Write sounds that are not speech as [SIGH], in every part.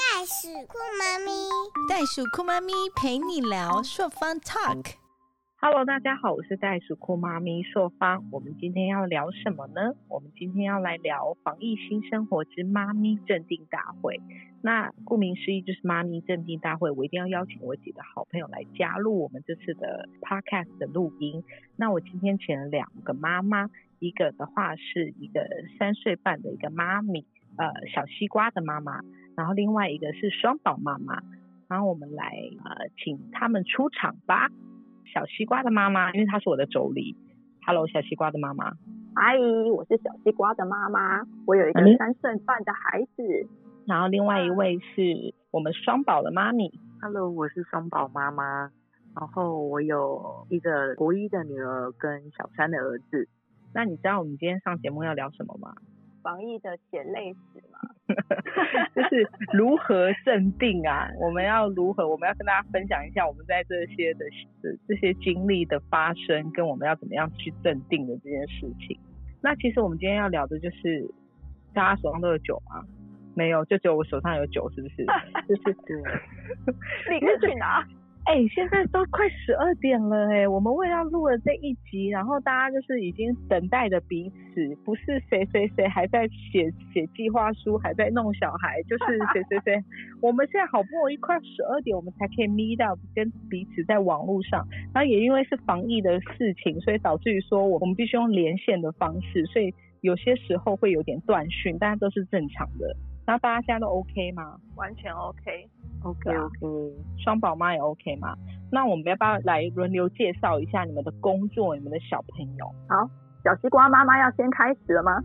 袋鼠酷妈咪，袋鼠酷妈咪陪你聊朔方 Talk。Hello，大家好，我是袋鼠酷妈咪朔方。我们今天要聊什么呢？我们今天要来聊防疫新生活之妈咪镇定大会。那顾名思义就是妈咪镇定大会，我一定要邀请我几个好朋友来加入我们这次的 Podcast 的录音。那我今天请了两个妈妈，一个的话是一个三岁半的一个妈咪，呃，小西瓜的妈妈，然后另外一个是双宝妈妈。然后我们来呃，请他们出场吧。小西瓜的妈妈，因为她是我的妯娌。Hello，小西瓜的妈妈。阿姨，我是小西瓜的妈妈，我有一个嗯三岁半的孩子。然后另外一位是我们双宝的妈咪。Hello，我是双宝妈妈，然后我有一个国一的女儿跟小三的儿子。那你知道我们今天上节目要聊什么吗？防疫的血泪史嘛，[LAUGHS] 就是如何镇定啊！我们要如何？我们要跟大家分享一下我们在这些的的这些经历的发生，跟我们要怎么样去镇定的这件事情。那其实我们今天要聊的就是，大家手上都有酒吗？没有，就只有我手上有酒，是不是？[LAUGHS] 就是对，立刻去拿。哎、现在都快十二点了哎、我们为了录了这一集，然后大家就是已经等待着彼此，不是谁谁谁还在写写计划书，还在弄小孩，就是谁谁谁。[LAUGHS] 我们现在好不容易快十二点，我们才可以 meet up 跟彼此在网络上，然后也因为是防疫的事情，所以导致于说我我们必须用连线的方式，所以有些时候会有点断讯，大家都是正常的。然后大家现在都 OK 吗？完全 OK。OK OK，双宝妈也 OK 吗？那我们要不要来轮流介绍一下你们的工作、你们的小朋友好小西瓜妈妈要先开始了吗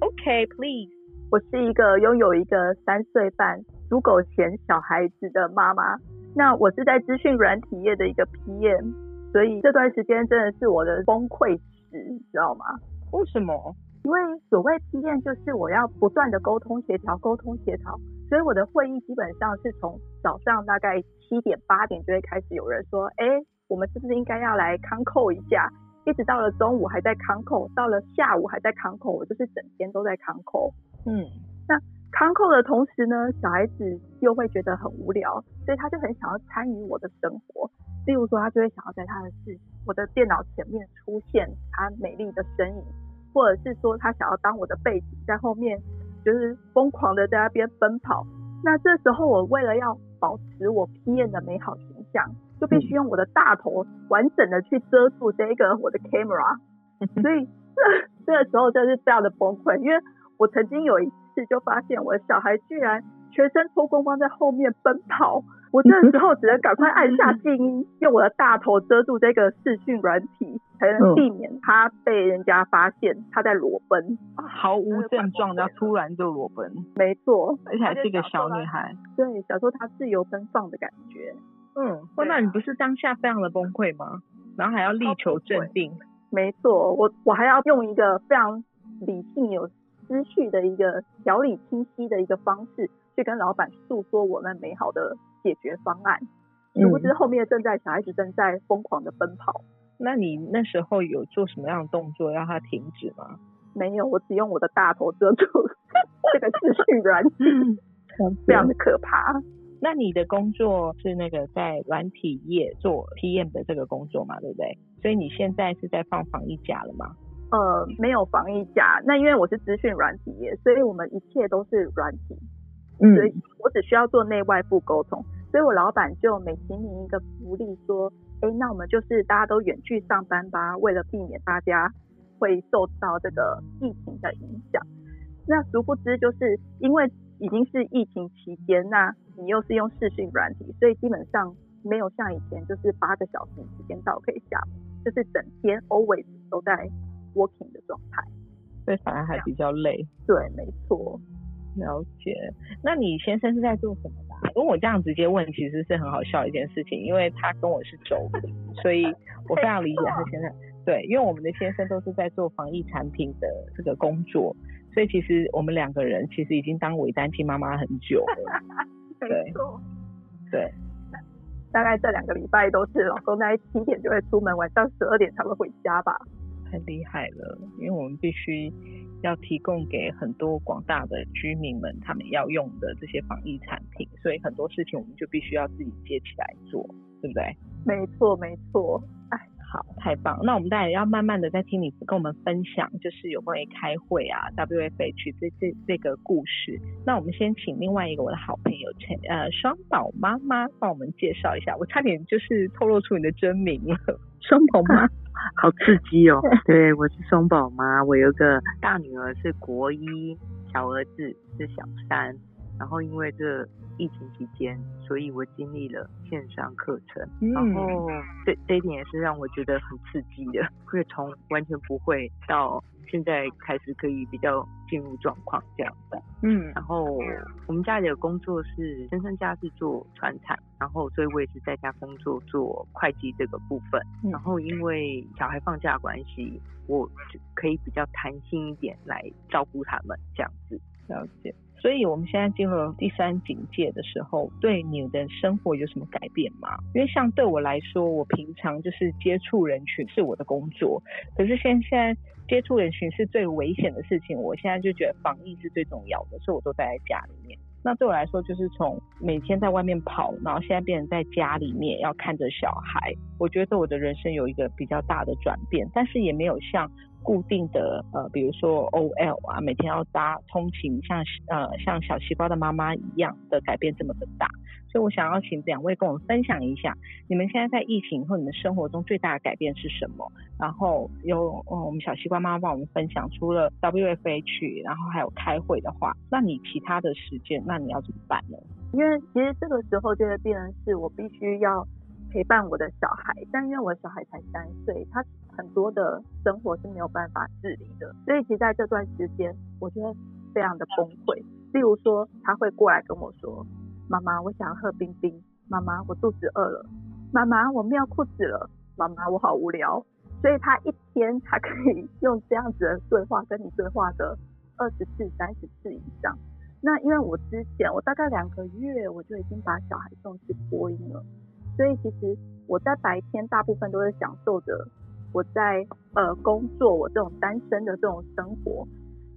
？？OK，please、我是一个拥有一个三岁半足狗前小孩子的妈妈。那我是在资讯软体业的一个 PM，所以这段时间真的是我的崩溃史，你知道吗？为什么？因为所谓 PM 就是我要不断的沟通协调，沟通协调，所以我的会议基本上是从早上大概七点八点就会开始有人说，哎，我们是不是应该要来康扣一下？一直到了中午还在康扣，到了下午还在康扣，我就是整天都在康扣。嗯，那康扣的同时呢，小孩子又会觉得很无聊，所以他就很想要参与我的生活。例如说，他就会想要在他的视我的电脑前面出现他美丽的身影，或者是说他想要当我的背景，在后面就是疯狂的在那边奔跑。那这时候，我为了要保持我 PM 的美好形象，就必须用我的大头完整的去遮住这个我的 [LAUGHS] camera。所以这 [LAUGHS] 这个时候就是非常的崩溃，因为我曾经有一次就发现我的小孩居然全身脱光光在后面奔跑，我这时候只能赶快按下静音，用我的大头遮住这个视讯软体，才能避免他被人家发现他在裸奔。毫无症状，然后突然就裸奔，没错，而且还是一个小女孩。对，小时候她自由奔放的感觉。嗯，哇，那你不是当下非常的崩溃吗？然后还要力求镇定。没错，我我还要用一个非常理性、有思绪的一个条理清晰的一个方式，去跟老板诉说我们美好的解决方案。殊不知后面正在小孩子正在疯狂的奔跑，那你那时候有做什么样的动作让他停止吗？没有，我只用我的大头遮住这个视讯软体，[LAUGHS] 非常的可怕。那你的工作是那个在软体业做 PM 的这个工作嘛，对不对？所以你现在是在放防疫假了吗？呃，没有防疫假，那因为我是资讯软体业，所以我们一切都是软体，嗯所以我只需要做内外部沟通。所以我老板就每提你一个福利，说，哎，那我们就是大家都远距上班吧，为了避免大家会受到这个疫情的影响。那殊不知，就是因为已经是疫情期间，那你又是用视讯软体，所以基本上没有像以前就是八个小时时间到可以下班，就是整天 always 都在 working 的状态。所以反而还比较累。对，没错。了解。那你先生是在做什么的啊、跟我这样直接问，其实是很好笑的一件事情，因为他跟我是妯娌，所以我非常理解他现在。[LAUGHS] 对，因为我们的先生都是在做防疫产品的这个工作，所以其实我们两个人其实已经当伪单亲妈妈很久了。[LAUGHS] 对没错。对，大概这两个礼拜都是老公在七点就会出门，晚上十二点才会回家吧。太厉害了，因为我们必须要提供给很多广大的居民们他们要用的这些防疫产品，所以很多事情我们就必须要自己接起来做，对不对？没错，没错。哎，好，太棒！那我们当然要慢慢的在听你跟我们分享，就是有关于开会啊，WFH 这这这个故事。那我们先请另外一个我的好朋友陈呃双宝妈妈帮我们介绍一下，我差点就是透露出你的真名了，双宝妈。[LAUGHS] 好刺激哦！[LAUGHS] 对，我是双宝妈，我有个大女儿是国一，小儿子是小三。然后因为这疫情期间，所以我经历了线上课程，然后这这一点也是让我觉得很刺激的，会从完全不会到。现在开始可以比较进入状况这样子，嗯，然后我们家里的工作是先生家是做船产，然后所以我也是在家工作做会计这个部分，然后因为小孩放假关系，我就可以比较弹性一点来照顾他们这样子，了解。所以我们现在进入第三警戒的时候，对你的生活有什么改变吗？因为像对我来说，我平常就是接触人群是我的工作，可是现现在接触人群是最危险的事情，我现在就觉得防疫是最重要的，所以我都待在家里面。那对我来说，就是从每天在外面跑，然后现在变成在家里面要看着小孩，我觉得我的人生有一个比较大的转变，但是也没有像。固定的呃，比如说 OL 啊，每天要搭通勤，像呃像小细胞的妈妈一样的改变这么的大，所以我想要请两位跟我们分享一下，你们现在在疫情后你们生活中最大的改变是什么？然后由我们小西瓜妈妈帮我们分享，除了 WFH，然后还有开会的话，那你其他的时间，那你要怎么办呢？因为其实这个时候就会变成是我必须要陪伴我的小孩，但因为我的小孩才三岁，他。很多的生活是没有办法自理的，所以其实在这段时间，我觉得非常的崩溃。例如说，他会过来跟我说：“妈妈，我想要喝冰冰。”“妈妈，我肚子饿了。”“妈妈，我尿裤子了。”“妈妈，我好无聊。”所以他一天他可以用这样子的对话跟你对话个二十次、三十次以上。那因为我之前我大概两个月我就已经把小孩送去播音了，所以其实我在白天大部分都是享受着。我在呃工作，我这种单身的这种生活，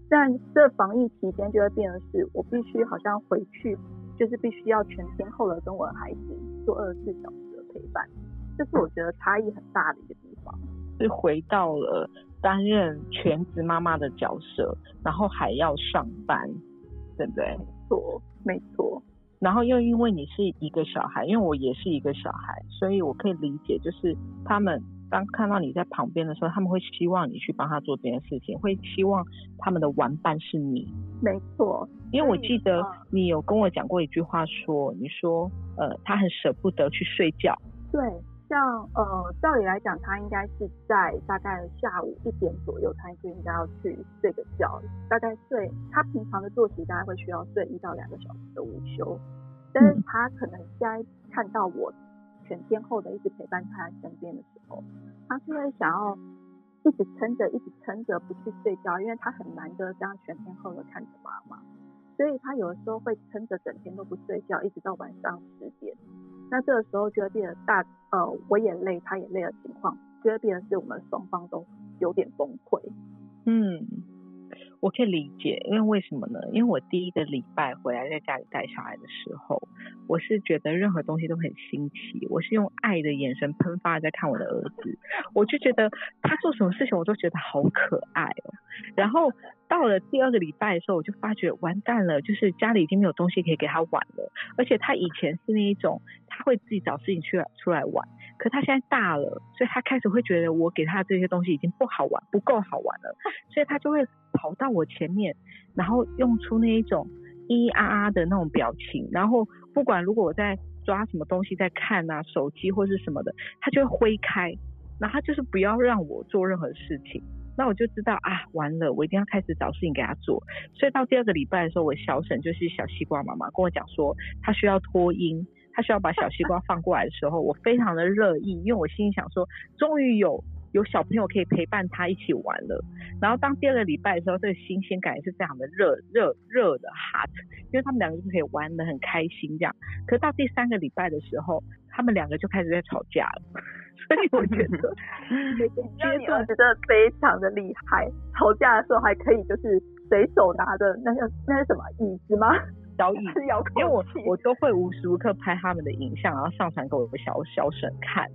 但这防疫期间就会变成是，我必须好像回去，就是必须要全天候的跟我的孩子做二十四小时的陪伴，这是我觉得差异很大的一个地方。是回到了担任全职妈妈的角色，然后还要上班，对不对？没错，没错。然后又因为你是一个小孩，因为我也是一个小孩，所以我可以理解，就是他们。当看到你在旁边的时候，他们会希望你去帮他做这件事情，会希望他们的玩伴是你。没错，因为我记得你有跟我讲过一句话，说你说呃他很舍不得去睡觉。对，像呃照理来讲，他应该是在大概下午一点左右，他就应该要去睡个觉，大概睡他平常的作息大概会需要睡一到两个小时的午休，但是他可能现在看到我。全天候的一直陪伴他身边的时候，他是会想要一直撑着，一直撑着不去睡觉，因为他很难得这样全天候的看着妈妈，所以他有的时候会撑着整天都不睡觉，一直到晚上十点。那这个时候就会变得大，呃，我也累，他也累的情况，就会变得是我们双方都有点崩溃。嗯。我可以理解，因为为什么呢？因为我第一个礼拜回来在家里带小孩的时候，我是觉得任何东西都很新奇，我是用爱的眼神喷发在看我的儿子，我就觉得他做什么事情我都觉得好可爱哦。然后到了第二个礼拜的时候，我就发觉完蛋了，就是家里已经没有东西可以给他玩了，而且他以前是那一种会自己找事情去出来玩。可他现在大了，所以他开始会觉得我给他这些东西已经不好玩，不够好玩了，[LAUGHS] 所以他就会跑到我前面，然后用出那一种咿咿啊啊的那种表情，然后不管如果我在抓什么东西在看啊，手机或是什么的，他就会挥开，然后他就是不要让我做任何事情，那我就知道啊，完了，我一定要开始找事情给他做，所以到第二个礼拜的时候，我小沈就是小西瓜妈妈跟我讲说，他需要脱音。他需要把小西瓜放过来的时候，我非常的乐意，因为我心里想说，终于有有小朋友可以陪伴他一起玩了。然后当第二个礼拜的时候，这个新鲜感也是非常的热热热的 hot，因为他们两个就可以玩的很开心这样。可到第三个礼拜的时候，他们两个就开始在吵架了。[LAUGHS] 所以我觉得 [LAUGHS] 阶段真的非常的厉害，吵架的时候还可以就是随手拿着那个那是什么椅子吗？小椅，[LAUGHS] 因为我我都会无时无刻拍他们的影像，然后上传给我的小小婶看。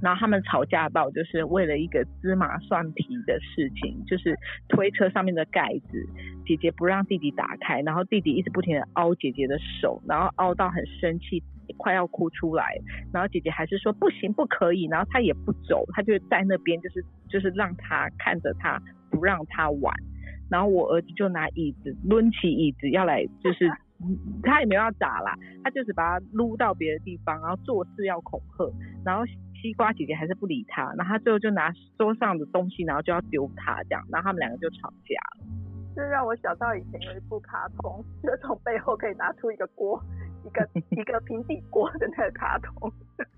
然后他们吵架到就是为了一个芝麻蒜皮的事情，就是推车上面的盖子，姐姐不让弟弟打开，然后弟弟一直不停的凹姐姐的手，然后凹到很生气，快要哭出来，然后姐姐还是说不行不可以，然后他也不走，他就在那边就是就是让他看着他不让他玩，然后我儿子就拿椅子抡起椅子要来就是。他也没有要打啦，他就是把他撸到别的地方，然后做事要恐吓，然后西瓜姐姐还是不理他，然后他最后就拿桌上的东西，然后就要丢他这样，然后他们两个就吵架了。这让我想到以前有一部卡通，就从背后可以拿出一个锅，一个 [LAUGHS] 一个平底锅的那个卡通，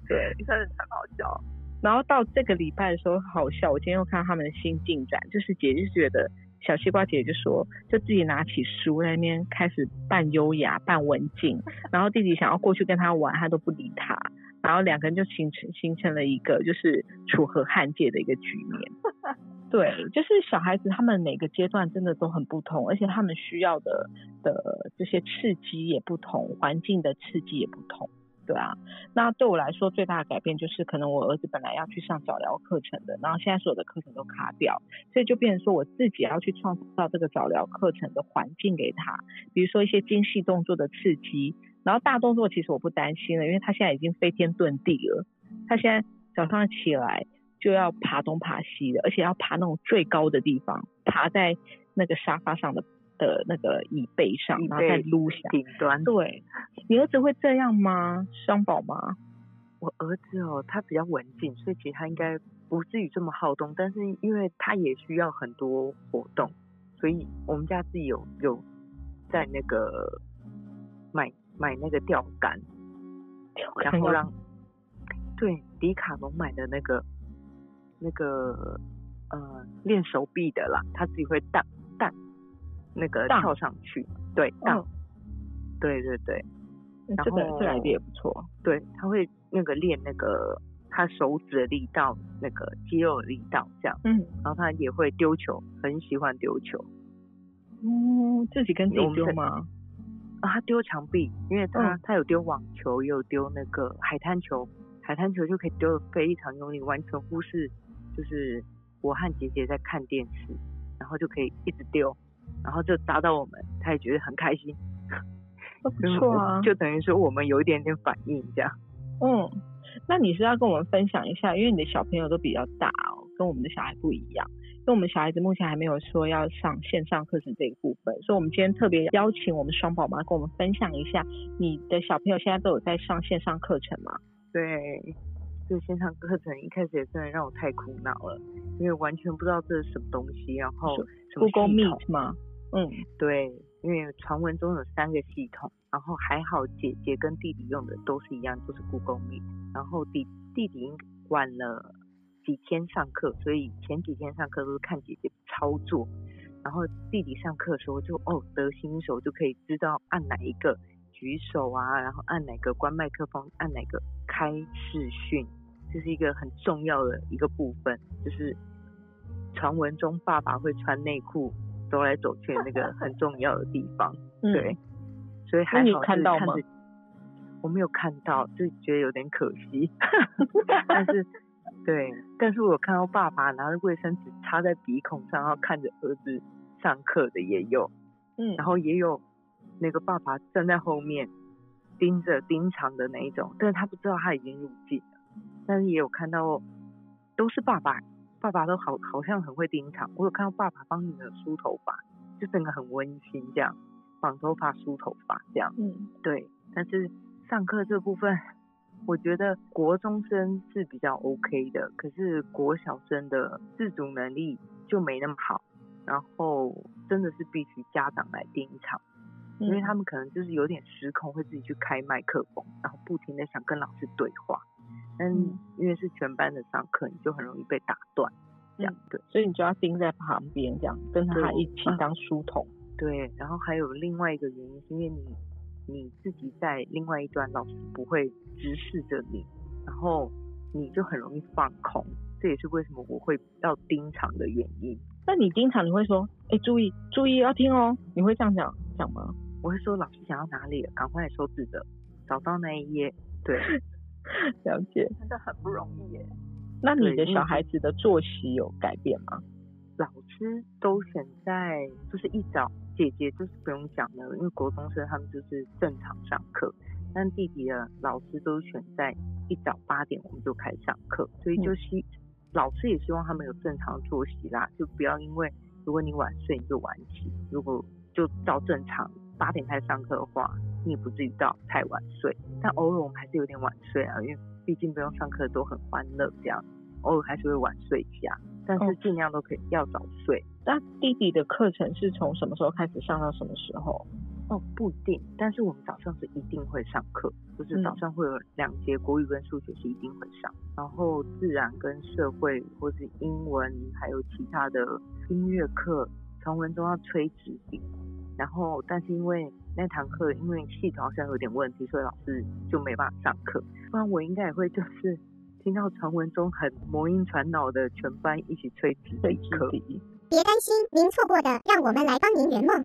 对，真的很好笑。然后到这个礼拜的时候好笑，我今天又看到他们的新进展，就是姐姐觉得。小西瓜姐姐就说，就自己拿起书在那边开始扮优雅、扮文静，然后弟弟想要过去跟他玩，他都不理他，然后两个人就形成形成了一个就是楚河汉界的一个局面。[LAUGHS] 对，就是小孩子他们每个阶段真的都很不同，而且他们需要的的这些刺激也不同，环境的刺激也不同。对啊，那对我来说最大的改变就是，可能我儿子本来要去上早疗课程的，然后现在所有的课程都卡掉，所以就变成说我自己要去创造这个早疗课程的环境给他，比如说一些精细动作的刺激，然后大动作其实我不担心了，因为他现在已经飞天遁地了，他现在早上起来就要爬东爬西的，而且要爬那种最高的地方，爬在那个沙发上的。的那个椅背上，然后再撸下顶端。对，你儿子会这样吗？双宝吗？我儿子哦，他比较文静，所以其实他应该不至于这么好动。但是因为他也需要很多活动，所以我们家自己有有在那个买买那个钓竿，然后让对迪卡侬买的那个那个呃练手臂的啦，他自己会荡荡。那个跳上去，对，荡，对对对，这个这来的也不错，对，他会那个练那个他手指的力道，那个肌肉的力道这样，嗯，然后他也会丢球，很喜欢丢球，嗯，自己跟自己丢吗？啊，他丢墙壁，因为他他有丢网球，也有丢那个海滩球，海滩球就可以丢的非常用力，完全忽视就是我和姐姐在看电视，然后就可以一直丢。然后就砸到我们，他也觉得很开心，不错啊，就等于说我们有一点点反应这样。嗯，那你是要跟我们分享一下，因为你的小朋友都比较大哦，跟我们的小孩不一样。因为我们小孩子目前还没有说要上线上课程这一部分，所以我们今天特别邀请我们双宝妈跟我们分享一下，你的小朋友现在都有在上线上课程吗？对，这线上课程一开始也真的让我太苦恼了，因为完全不知道这是什么东西，然后 Google Meet 吗？嗯，对，因为传闻中有三个系统，然后还好姐姐跟弟弟用的都是一样，都是 Google Meet。然后弟弟弟晚了几天上课，所以前几天上课都是看姐姐操作。然后弟弟上课的时候就哦得新手，就可以知道按哪一个举手啊，然后按哪个关麦克风，按哪个开视讯，这是一个很重要的一个部分，就是传闻中爸爸会穿内裤。走来走去那个 [LAUGHS] 很重要的地方，对，所以还好看到吗？我没有看到，就觉得有点可惜。[LAUGHS] 但是，对，但是我看到爸爸拿着卫生纸插在鼻孔上，然后看着儿子上课的也有，嗯，然后也有那个爸爸站在后面盯着盯场的那一种，但是他不知道他已经入境了。但是也有看到都是爸爸。爸爸都好，好像很会盯场。我有看到爸爸帮女儿梳头发，就整个很温馨这样，绑头发、梳头发这样。嗯，对。但是上课这部分，我觉得国中生是比较 OK 的，可是国小生的自主能力就没那么好。然后真的是必须家长来盯场，因为他们可能就是有点失控，会自己去开麦克风，然后不停的想跟老师对话。但因为是全班的上课，你就很容易被打断，这样对，所以你就要盯在旁边，这样跟他一起当书童。对，然后还有另外一个原因，是因为你你自己在另外一端，老师不会直视着你，然后你就很容易放空。这也是为什么我会要盯场的原因。那你盯场你会说，哎，注意注意要听哦，你会这样讲讲吗？我会说老师讲到哪里了，赶快收字的，找到那一页。对，[LAUGHS] 了解。真的很不容易耶。那你的小孩子的作息有改变吗？老师都选在就是一早，姐姐就是不用讲了，因为国中生他们就是正常上课，但弟弟的老师都选在一早八点我们就开始上课，所以就希老师也希望他们有正常作息啦，就不要因为如果你晚睡你就晚起，如果就照正常八点开始上课的话，你也不至于到太晚睡，但偶尔我们还是有点晚睡啊，因为毕竟不用上课都很欢乐这样。偶尔还是会晚睡一下，但是尽量都可以要早睡。那弟弟的课程是从什么时候开始上到什么时候？哦，不一定，但是我们早上是一定会上课，就是早上会有两节国语跟数学是一定会上，然后自然跟社会或是英文还有其他的音乐课，传闻中要吹纸笛，然后但是因为那堂课因为系统好像有点问题，所以老师就没办法上课，不然我应该也会就是。[LAUGHS] 听到传闻中很魔音传脑的全班一起吹纸笛课，别担心，您错过的，让我们来帮您圆梦。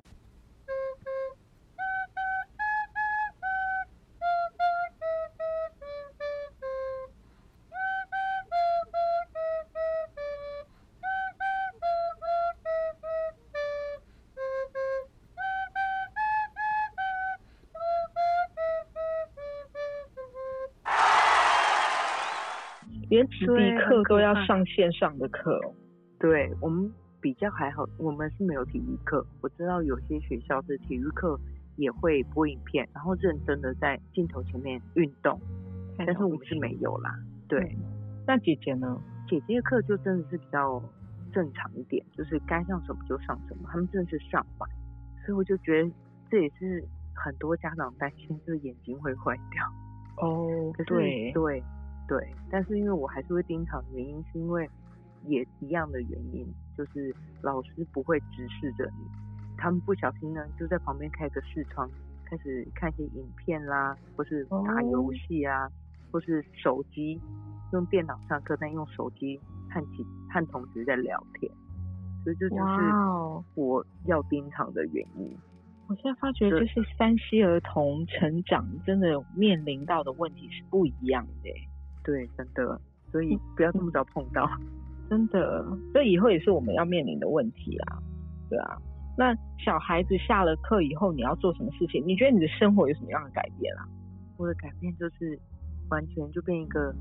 连纸笛课都要上线上的课哦，对我们比较还好，我们是没有体育课。我知道有些学校是体育课也会播影片，然后认真的在镜头前面运动，但是我们是没有啦。对，那姐姐呢？姐姐的课就真的是比较正常一点，就是该上什么就上什么，他们真的是上完，所以我就觉得这也是很多家长担心，就是眼睛会坏掉。哦，对对。对，但是因为我还是会盯场，原因是因为也一样的原因，就是老师不会直视着你，他们不小心呢就在旁边开个视窗，开始看一些影片啦，或是打游戏啊，或是手机用电脑上课，但用手机和其和同学在聊天，所以这就是我要盯场的原因。我现在发觉，就是山西儿童成长真的面临到的问题是不一样的。对，真的，所以不要这么早碰到，[LAUGHS] 真的，这以后也是我们要面临的问题啊，对啊。那小孩子下了课以后，你要做什么事情？你觉得你的生活有什么样的改变啊？我的改变就是完全就变一个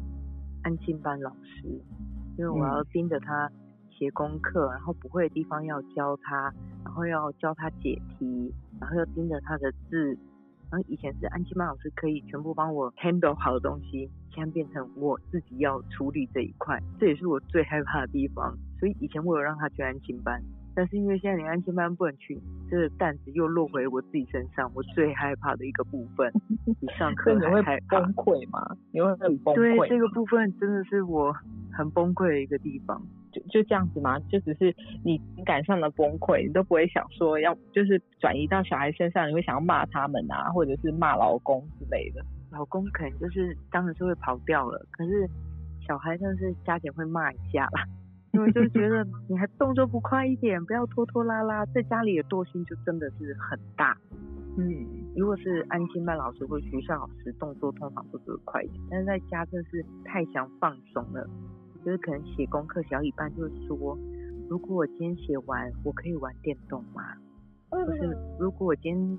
安静班老师，因为我要盯着他写功课，然后不会的地方要教他，然后要教他解题，然后要盯着他的字。然后以前是安琪班老师可以全部帮我 handle 好的东西，现在变成我自己要处理这一块，这也是我最害怕的地方。所以以前我有让他去安亲班，但是因为现在连安亲班不能去，这个担子又落回我自己身上，我最害怕的一个部分。[LAUGHS] 你上课你会崩溃吗？你会很崩溃？对，这个部分真的是我很崩溃的一个地方。就就这样子吗？就只是你情感上的崩溃，你都不会想说要就是转移到小孩身上，你会想要骂他们啊，或者是骂老公之类的。老公可能就是当然是会跑掉了，可是小孩真的是加减会骂一下啦，因为就是觉得你还动作不快一点，不要拖拖拉拉，在家里的惰性就真的是很大。嗯，如果是安心班老师或学校老师，动作通常都是快一点，但是在家真是太想放松了。就是可能写功课写到一半，就是说，如果我今天写完，我可以玩电动吗？就是如果我今天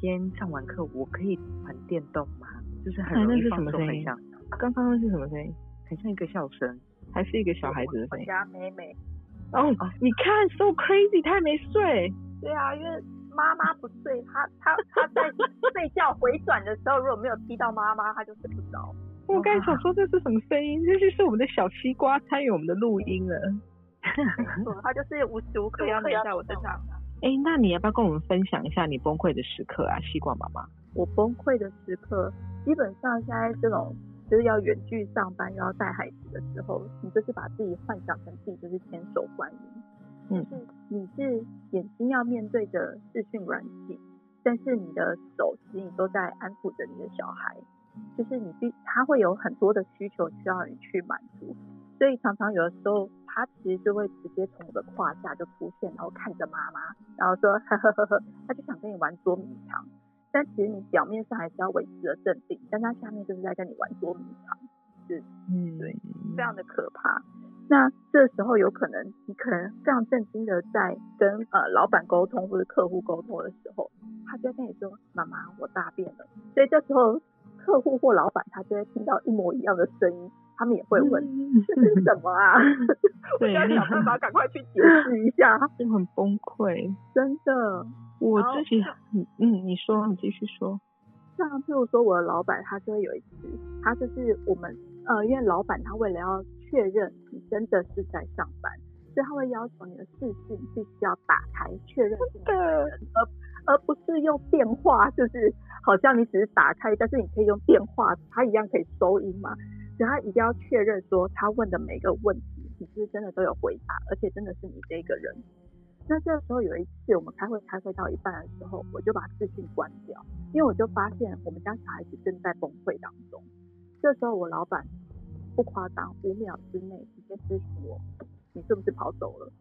今天上完课，我可以玩电动吗？就是很容易放松，很像。刚刚那是什么声音？很像一个笑声，还是一个小孩子的声音？家妹妹。哦，你看，so crazy，他还没睡。对啊，因为妈妈不睡，他他他在 [LAUGHS] 睡觉回转的时候，如果没有踢到妈妈，他就睡不着。我刚才想说这是什么声音？这就是我们的小西瓜参与我们的录音了。他 [LAUGHS] 就是无时无刻要黏在我身上。哎，那你要不要跟我们分享一下你崩溃的时刻啊，西瓜妈妈？我崩溃的时刻，基本上现在这种就是要远距上班又要带孩子的时候，你就是把自己幻想成自己就是千手观音，就是你是眼睛要面对着视讯软体，但是你的手其实你都在安抚着你的小孩。就是你必他会有很多的需求需要你去满足，所以常常有的时候他其实就会直接从我的胯下就出现，然后看着妈妈，然后说 [LAUGHS] 呵呵呵呵，他就想跟你玩捉迷藏，但其实你表面上还是要维持着镇定，但他下面就是在跟你玩捉迷藏，是嗯，对非常的可怕。那这时候有可能你可能非常震惊的在跟呃老板沟通或者客户沟通的时候，他就会跟你说：“妈妈，我大便了。”所以这时候客户或老板他就会听到一模一样的声音，他们也会问：“这是什么啊？” [LAUGHS] 我对要想办法赶快去解释一下，[LAUGHS] 就很崩溃。真的。我自己，嗯嗯，你说，你继续说。像譬如说我的老板，他就会有一次，他就是我们呃，因为老板他为了要确认你真的是在上班，所以他会要求你的视讯必须要打开确认是你本人，而而不是用电话，就是好像你只是打开，但是你可以用电话，他一样可以收音嘛。所以他一定要确认说他问的每个问题，你是是真的都有回答，而且真的是你这个人。那这时候有一次我们开会开会到一半的时候，我就把视讯关掉，因为我就发现我们家小孩子正在崩溃当中。这时候我老板不夸张，五秒之内直接咨询我，你是不是跑走了？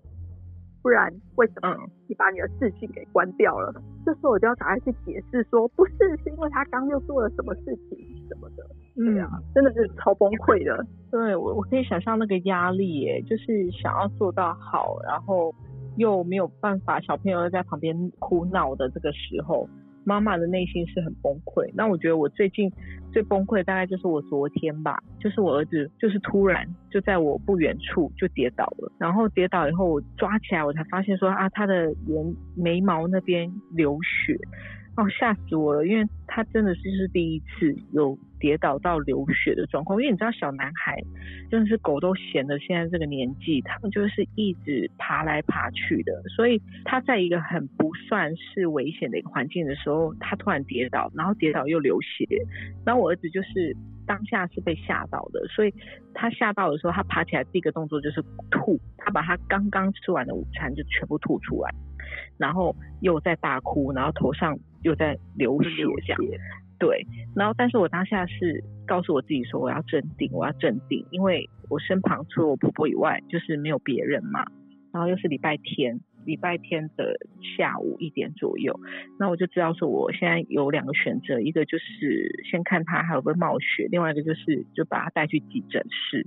不然为什么嗯你把你的视讯给关掉了？这时候我就要赶快去解释说，不是，是因为他刚又做了什么事情什么的。对啊，真的是超崩溃的。对我我可以想象那个压力耶，就是想要做到好，然后又没有办法，小朋友又在旁边哭闹的这个时候，妈妈的内心是很崩溃。那我觉得我最近最崩溃大概就是我昨天吧，就是我儿子就是突然就在我不远处就跌倒了，然后跌倒以后我抓起来，我才发现说啊他的眼眉毛那边流血。哦，吓死我了！因为他真的是是第一次有跌倒到流血的状况。因为你知道，小男孩真的是狗都嫌的，现在这个年纪，他们就是一直爬来爬去的。所以他在一个很不算是危险的一个环境的时候，他突然跌倒，然后跌倒又流血。然后我儿子就是当下是被吓到的，所以他吓到的时候，他爬起来第一个动作就是吐，他把他刚刚吃完的午餐就全部吐出来。然后又在大哭，然后头上又在流血这样。对，然后但是我当下是告诉我自己说我要镇定，我要镇定，因为我身旁除了我婆婆以外，就是没有别人嘛。然后又是礼拜天，礼拜天的下午一点左右，那我就知道说我现在有两个选择，一个就是先看他还有没有冒血，另外一个就是就把他带去急诊室。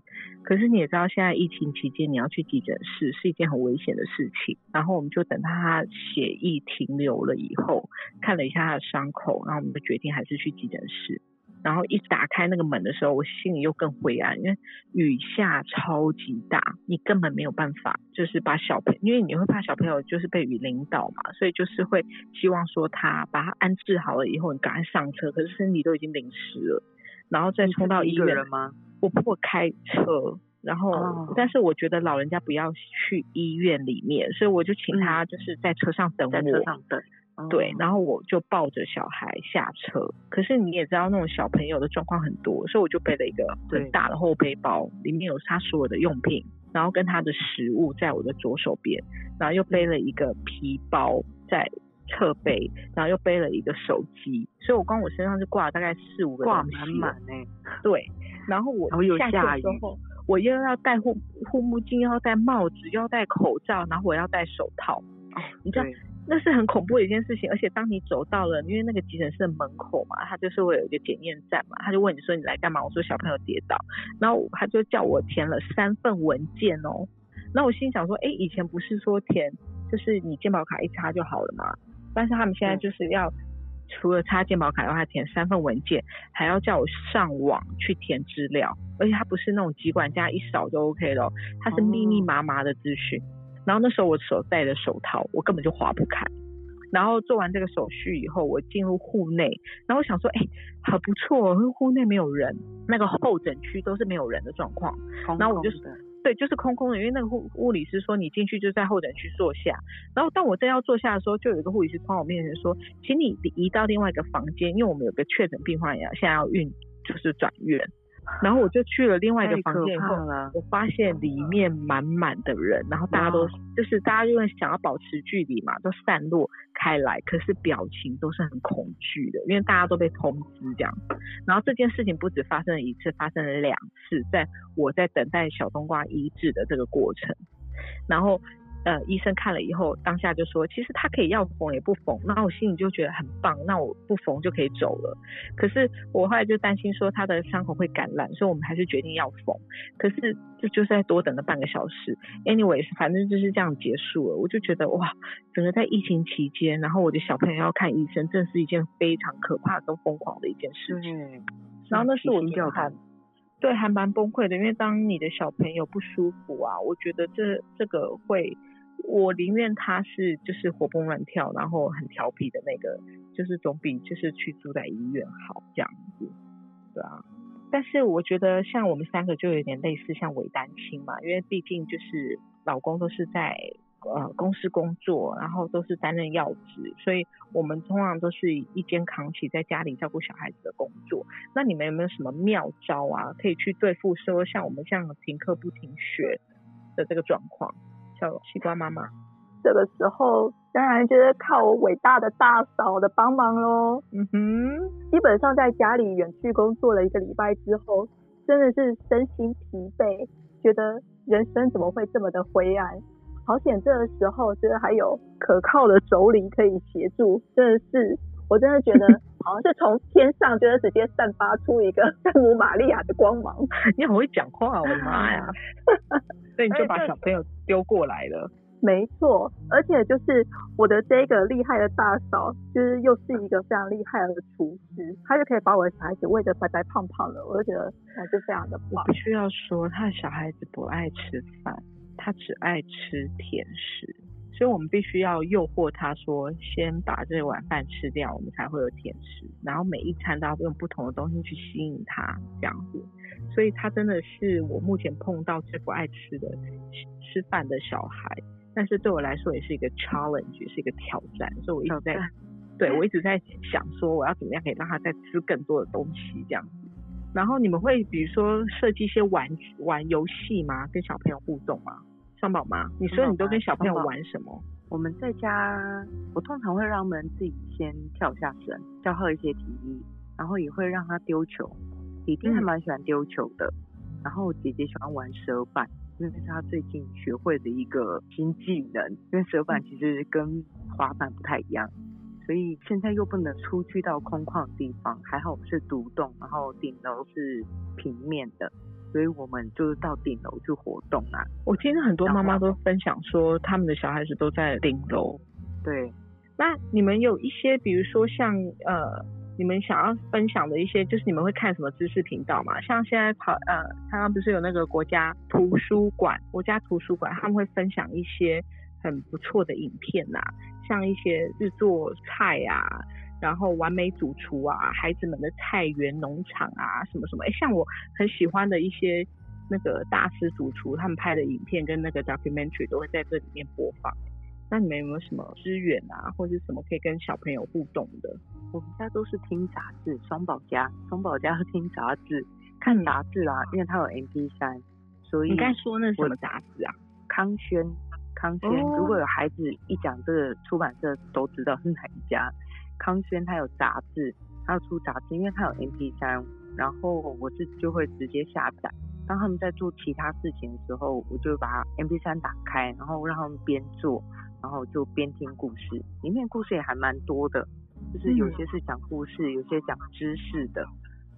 可是你也知道，现在疫情期间你要去急诊室是一件很危险的事情。然后我们就等他血液停留了以后，看了一下他的伤口，然后我们就决定还是去急诊室。然后一打开那个门的时候，我心里又更灰暗，因为雨下超级大，你根本没有办法，就是把小朋因为你会怕小朋友就是被雨淋倒嘛，所以就是会希望说他把他安置好了以后，你赶快上车，可是身体都已经淋湿了，然后再冲到医一个院人吗？我婆婆开车，然后、哦。但是我觉得老人家不要去医院里面，所以我就请他就是在车上等我，在车上等。对，哦然后我就抱着小孩下车。可是你也知道那种小朋友的状况很多，所以我就背了一个很大的后背包，里面有他所有的用品，然后跟他的食物在我的左手边，然后又背了一个皮包在侧背，然后又背了一个手机，所以我光我身上就挂了大概四五个挂满满。哎，对，然后我下去下雨的时候，我又要戴护护目镜，又要戴帽子，又要戴口罩，然后我要戴手套。哦，你知道那是很恐怖的一件事情，而且当你走到了，因为那个急诊室的门口嘛，他就是会有一个检验站嘛，他就问你说你来干嘛？我说小朋友跌倒，然后他就叫我填了三份文件哦。那我心想说，哎，以前不是说填就是你健保卡一插就好了嘛？但是他们现在就是要除了插健保卡的话，填三份文件，还要叫我上网去填资料，而且它不是那种疾管家一扫就 OK 了哦，它是密密麻麻的资讯。然后那时候我手戴着手套，我根本就划不开。然后做完这个手续以后，我进入户内，然后我想说，哎，很不错哦，户内没有人，那个候诊区都是没有人的状况。空然后我就对，就是空空的，因为那个护护理师说你进去就在候诊区坐下，然后当我正要坐下的时候，就有一个护理师从我面前说，请你移到另外一个房间，因为我们有个确诊病患要，现在要运就是转院。然后我就去了另外一个房间以后。我发现里面满满的人，然后大家都就是大家因为想要保持距离嘛，都散落开来，可是表情都是很恐惧的，因为大家都被通知这样。然后这件事情不止发生了一次，发生了两次，在我在等待小冬瓜医治的这个过程，然后。呃，医生看了以后，当下就说，其实他可以要缝也不缝，那我心里就觉得很棒，那我不缝就可以走了。可是我后来就担心说他的伤口会感染，所以我们还是决定要缝。可是这就是再多等了半个小时。anyways，反正就是这样结束了。我就觉得哇，整个在疫情期间，然后我的小朋友要看医生，真是一件非常可怕跟疯狂的一件事情。对，然后那是我提心吊胆觉得还对还蛮崩溃的，因为当你的小朋友不舒服啊，我觉得这这个会，我宁愿他是就是活蹦乱跳，然后很调皮的那个，就是总比就是去住在医院好这样子，对啊。但是我觉得像我们三个就有点类似像伪单亲嘛，因为毕竟就是老公都是在呃公司工作，然后都是担任要职，所以我们通常都是一肩扛起在家里照顾小孩子的工作。那你们有没有什么妙招啊，可以去对付说像我们这样停课不停学的这个状况？小西瓜妈妈，这个时候当然就是靠我伟大的大嫂的帮忙喽。嗯哼，基本上在家里远去工作了一个礼拜之后，真的是身心疲惫，觉得人生怎么会这么的灰暗？好险这个时候就是还有可靠的妯娌可以协助，真的是我真的觉得好像是从天上就是直接散发出一个圣母玛利亚的光芒。[LAUGHS] 你好会讲话，我的妈呀！所以你就把小朋友丢过来了。没错，而且就是我的这个厉害的大嫂，就是又是一个非常厉害的厨师，她就可以把我的小孩子喂得白白胖胖的，我就觉得还是非常的棒。我必须要说，他的小孩子不爱吃饭，他只爱吃甜食，所以我们必须要诱惑他说，先把这碗饭吃掉，我们才会有甜食。然后每一餐都要用不同的东西去吸引他，这样子。所以他真的是我目前碰到最不爱吃的吃吃饭的小孩，但是对我来说也是一个 challenge，是一个挑战。所以我一直在对我一直在想说，我要怎么样可以让他再吃更多的东西这样子。然后你们会比如说设计一些玩玩游戏吗？跟小朋友互动吗？双宝妈，你说你都跟小朋友玩什么？我们在家，我通常会让他们自己先跳下绳，消耗一些体力，然后也会让他丢球。弟弟还嗯蛮喜欢丢球的，然后姐姐喜欢玩蛇板，因为这是他最近学会的一个新技能。因为蛇板其实跟滑板不太一样，所以现在又不能出去到空旷的地方，还好是独栋，然后顶楼是平面的，所以我们就是到顶楼去活动啊。我听很多妈妈都分享说，他们的小孩子都在顶楼。对，那你们有一些，比如说像呃，你们想要分享的一些，就是你们会看什么知识频道嘛？像现在跑呃，刚刚不是有那个国家图书馆，国家图书馆他们会分享一些很不错的影片呐、像一些制作菜啊。然后完美主厨啊，孩子们的菜园农场啊，什么什么，哎，像我很喜欢的一些那个大师主厨他们拍的影片跟那个 documentary 都会在这里面播放。那你们有没有什么资源啊，或者是什么可以跟小朋友互动的？我们家都是听杂志，双宝家，双宝家是听杂志，看杂志啦，因为他有 MP 三，所以你该说那是什么杂志啊？康轩，康轩，哦如果有孩子一讲这个出版社都知道是哪一家。康轩他有杂志，他要出杂志，因为他有 MP 三，然后我是就会直接下载。当他们在做其他事情的时候，我就把 MP 三打开，然后让他们边做，然后就边听故事。里面故事也还蛮多的，就是有些是讲故事，有些讲知识的，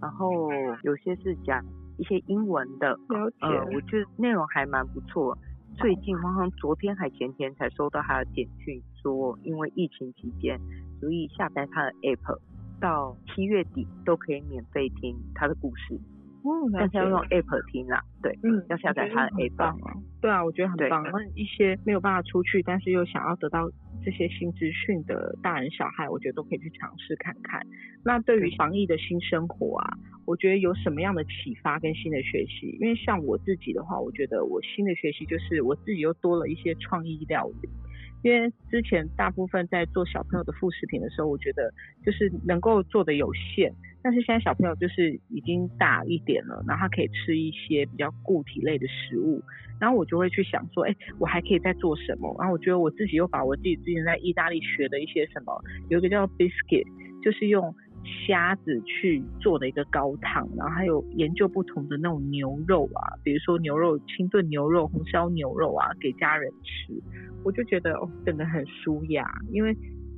然后有些是讲一些英文的。了解呃，我觉得内容还蛮不错。最近好像昨天还前天才收到他的简讯，说因为疫情期间，所以下载他的 app，到七月底都可以免费听他的故事，哦，但是要用 app 听啦。对，嗯，要下载它的我觉得 app 很棒啊。对啊，我觉得很棒。那一些没有办法出去，但是又想要得到这些新资讯的大人小孩，我觉得都可以去尝试看看。那对于防疫的新生活啊，我觉得有什么样的启发跟新的学习？因为像我自己的话，我觉得我新的学习就是我自己又多了一些创意料理。因为之前大部分在做小朋友的副食品的时候，我觉得就是能够做的有限，但是现在小朋友就是已经大一点了，然后他可以吃一些比较固体类的食物，然后我就会去想说，哎，我还可以再做什么？然后我觉得我自己又把我自己之前在意大利学的一些什么，有一个叫 biscuit，就是用虾子去做的一个高汤，然后还有研究不同的那种牛肉啊，比如说牛肉清炖牛肉、红烧牛肉啊，给家人吃，我就觉得哦，真的很舒雅，因为。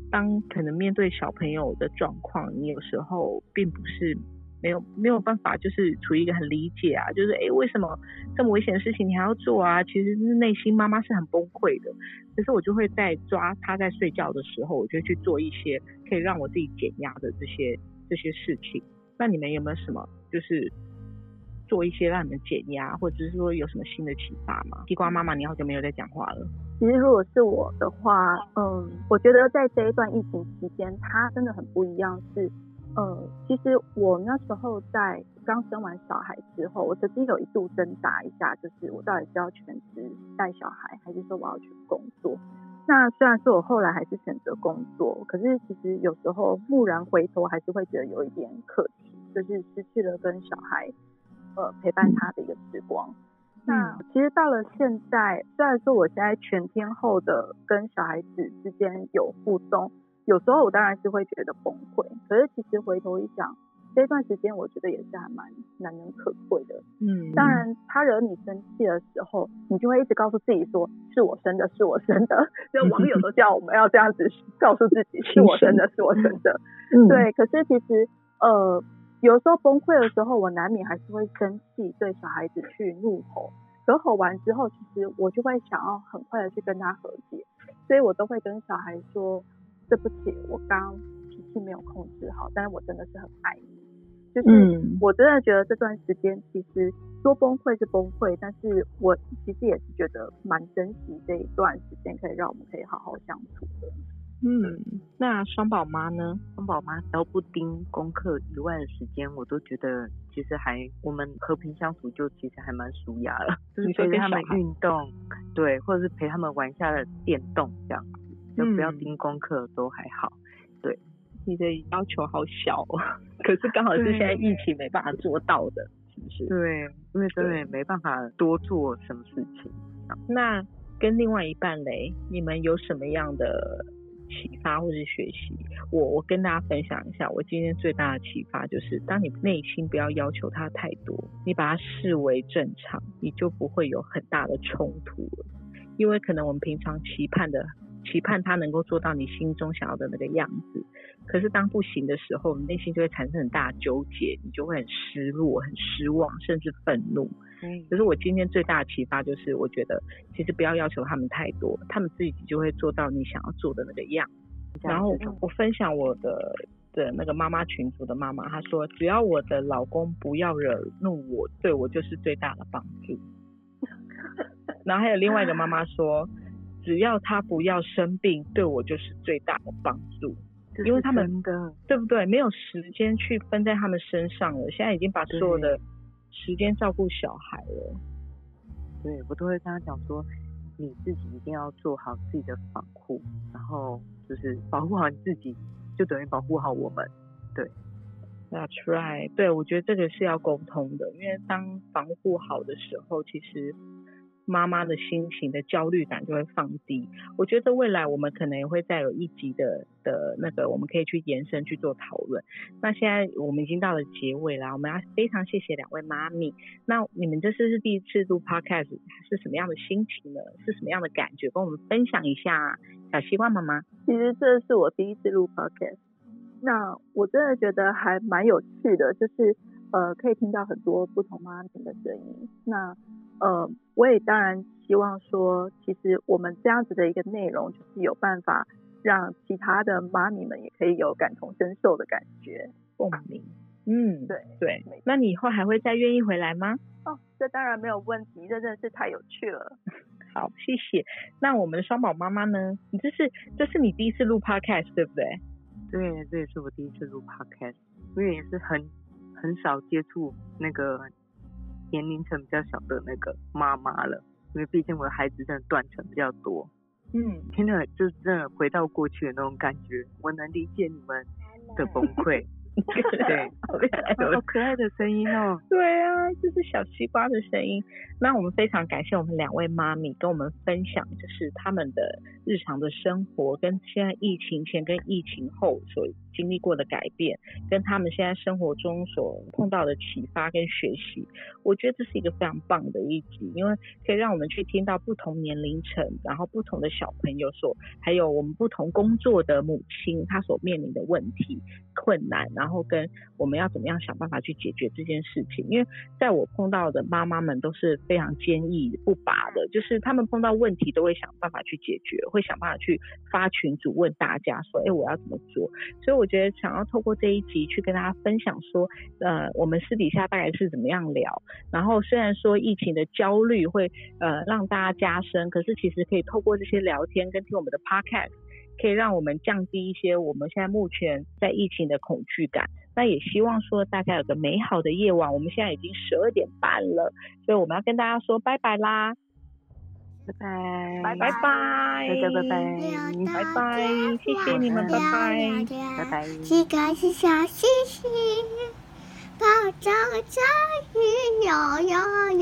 当可能面对小朋友的状况，你有时候并不是没有没有办法，就是处于一个很理解啊，就是哎，为什么这么危险的事情你还要做啊？其实内心妈妈是很崩溃的。可是我就会在抓他在睡觉的时候，我就去做一些可以让我自己减压的这些这些事情。那你们有没有什么就是做一些让你们减压，或者是说有什么新的启发吗？西瓜妈妈，你好久没有在讲话了。其实如果是我的话，嗯，我觉得在这一段疫情期间，它真的很不一样。是，呃，其实我那时候在刚生完小孩之后，我曾经有一度挣扎一下，就是我到底是要全职带小孩，还是说我要去工作？那虽然说我后来还是选择工作，可是其实有时候蓦然回头，还是会觉得有一点可惜，就是失去了跟小孩呃陪伴他的一个时光。那其实到了现在，虽然说我现在全天候的跟小孩子之间有互动，有时候我当然是会觉得崩溃。可是其实回头一想，这段时间我觉得也是还蛮难能可贵的。嗯，当然他惹你生气的时候，你就会一直告诉自己说是我生的，是我生的。[LAUGHS] 就网友都叫我们要这样子告诉自己是我生的，是我生的。[LAUGHS] 对，可是其实呃。有时候崩溃的时候，我难免还是会生气，对小孩子去怒吼。可吼完之后，其实我就会想要很快的去跟他和解，所以我都会跟小孩说：“对不起，我刚脾气没有控制好，但是我真的是很爱你。”就是我真的觉得这段时间其实说崩溃是崩溃，但是我其实也是觉得蛮珍惜这一段时间，可以让我们可以好好相处的。嗯，那双宝妈呢？双宝妈只要不盯功课以外的时间，我都觉得其实还我们和平相处，就其实还蛮舒雅了。就是陪他们运动，对，或者是陪他们玩一下电动这样子，就不要盯功课都还好。对，你的要求好小，[LAUGHS] 可是刚好是现在疫情没办法做到的，是不是？对，因为真的没办法多做什么事情。那跟另外一半嘞，你们有什么样的？启发或是学习，我我跟大家分享一下，我今天最大的启发就是，当你内心不要要求他太多，你把它视为正常，你就不会有很大的冲突了。因为可能我们平常期盼的。期盼他能够做到你心中想要的那个样子，可是当不行的时候，你内心就会产生很大的纠结，你就会很失落、很失望，甚至愤怒。嗯，可是我今天最大的启发就是，我觉得其实不要要求他们太多，他们自己就会做到你想要做的那个样。然后我分享我的的那个妈妈群组的妈妈，她说，只要我的老公不要惹怒我，对我就是最大的帮助。[LAUGHS] 然后还有另外一个妈妈说。只要他不要生病，对我就是最大的帮助。因为他们的对不对？没有时间去分在他们身上了。现在已经把所有的时间照顾小孩了。对我都会跟他讲说，你自己一定要做好自己的防护，然后就是保护好你自己，就等于保护好我们。对，That's right。对我觉得这个是要沟通的，因为当防护好的时候，其实。妈妈的心情的焦虑感就会放低。我觉得未来我们可能也会再有一集的的那个，我们可以去延伸去做讨论。那现在我们已经到了结尾了，我们要非常谢谢两位妈咪。那你们这次是第一次录 podcast，是什么样的心情呢？是什么样的感觉？跟我们分享一下。小西瓜妈妈，其实这是我第一次录 podcast，那我真的觉得还蛮有趣的，就是呃，可以听到很多不同妈咪的声音。那呃，我也当然希望说，其实我们这样子的一个内容，就是有办法让其他的妈咪们也可以有感同身受的感觉共鸣。嗯，对对。那你以后还会再愿意回来吗？哦，这当然没有问题，这真的是太有趣了。[LAUGHS] 好，谢谢。那我们的双宝妈妈呢？你这是这是你第一次录 podcast 对不对？对，这也是我第一次录 podcast，因为也是很很少接触那个。年龄层比较小的那个妈妈了，因为毕竟我的孩子真的断层比较多。嗯，听着就真的回到过去的那种感觉，我能理解你们的 [LAUGHS] 崩溃。对，好可爱的好可爱的声音哦。对啊，就是小西瓜的声音。那我们非常感谢我们两位妈咪跟我们分享，就是他们的日常的生活，跟现在疫情前跟疫情后所经历过的改变，跟他们现在生活中所碰到的启发跟学习。我觉得这是一个非常棒的一集，因为可以让我们去听到不同年龄层，然后不同的小朋友所，还有我们不同工作的母亲，她所面临的问题、困难，然后跟我们要怎么样想办法去解决这件事情。因为在我碰到的妈妈们都是非常坚毅不拔的，就是他们碰到问题都会想办法去解决，会想办法去发群组问大家说，哎，我要怎么做？所以我觉得想要透过这一集去跟大家分享说，呃，我们私底下大概是怎么样聊。然后虽然说疫情的焦虑会呃让大家加深，可是其实可以透过这些聊天跟听我们的 podcast，可以让我们降低一些我们现在目前在疫情的恐惧感。那也希望说大家有个美好的夜晚。我们现在已经十二点半了，所以我们要跟大家说拜拜啦，拜拜，拜拜，大家拜拜，拜拜，谢谢你们，拜拜，拜拜。是个是小星星，抱着着云游游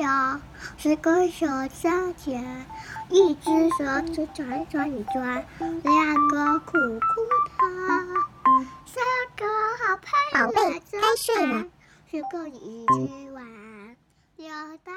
游，是个小夏天，一只手指转转转，两个苦苦的，三个好朋友宝贝该睡了，是个一起玩，有大。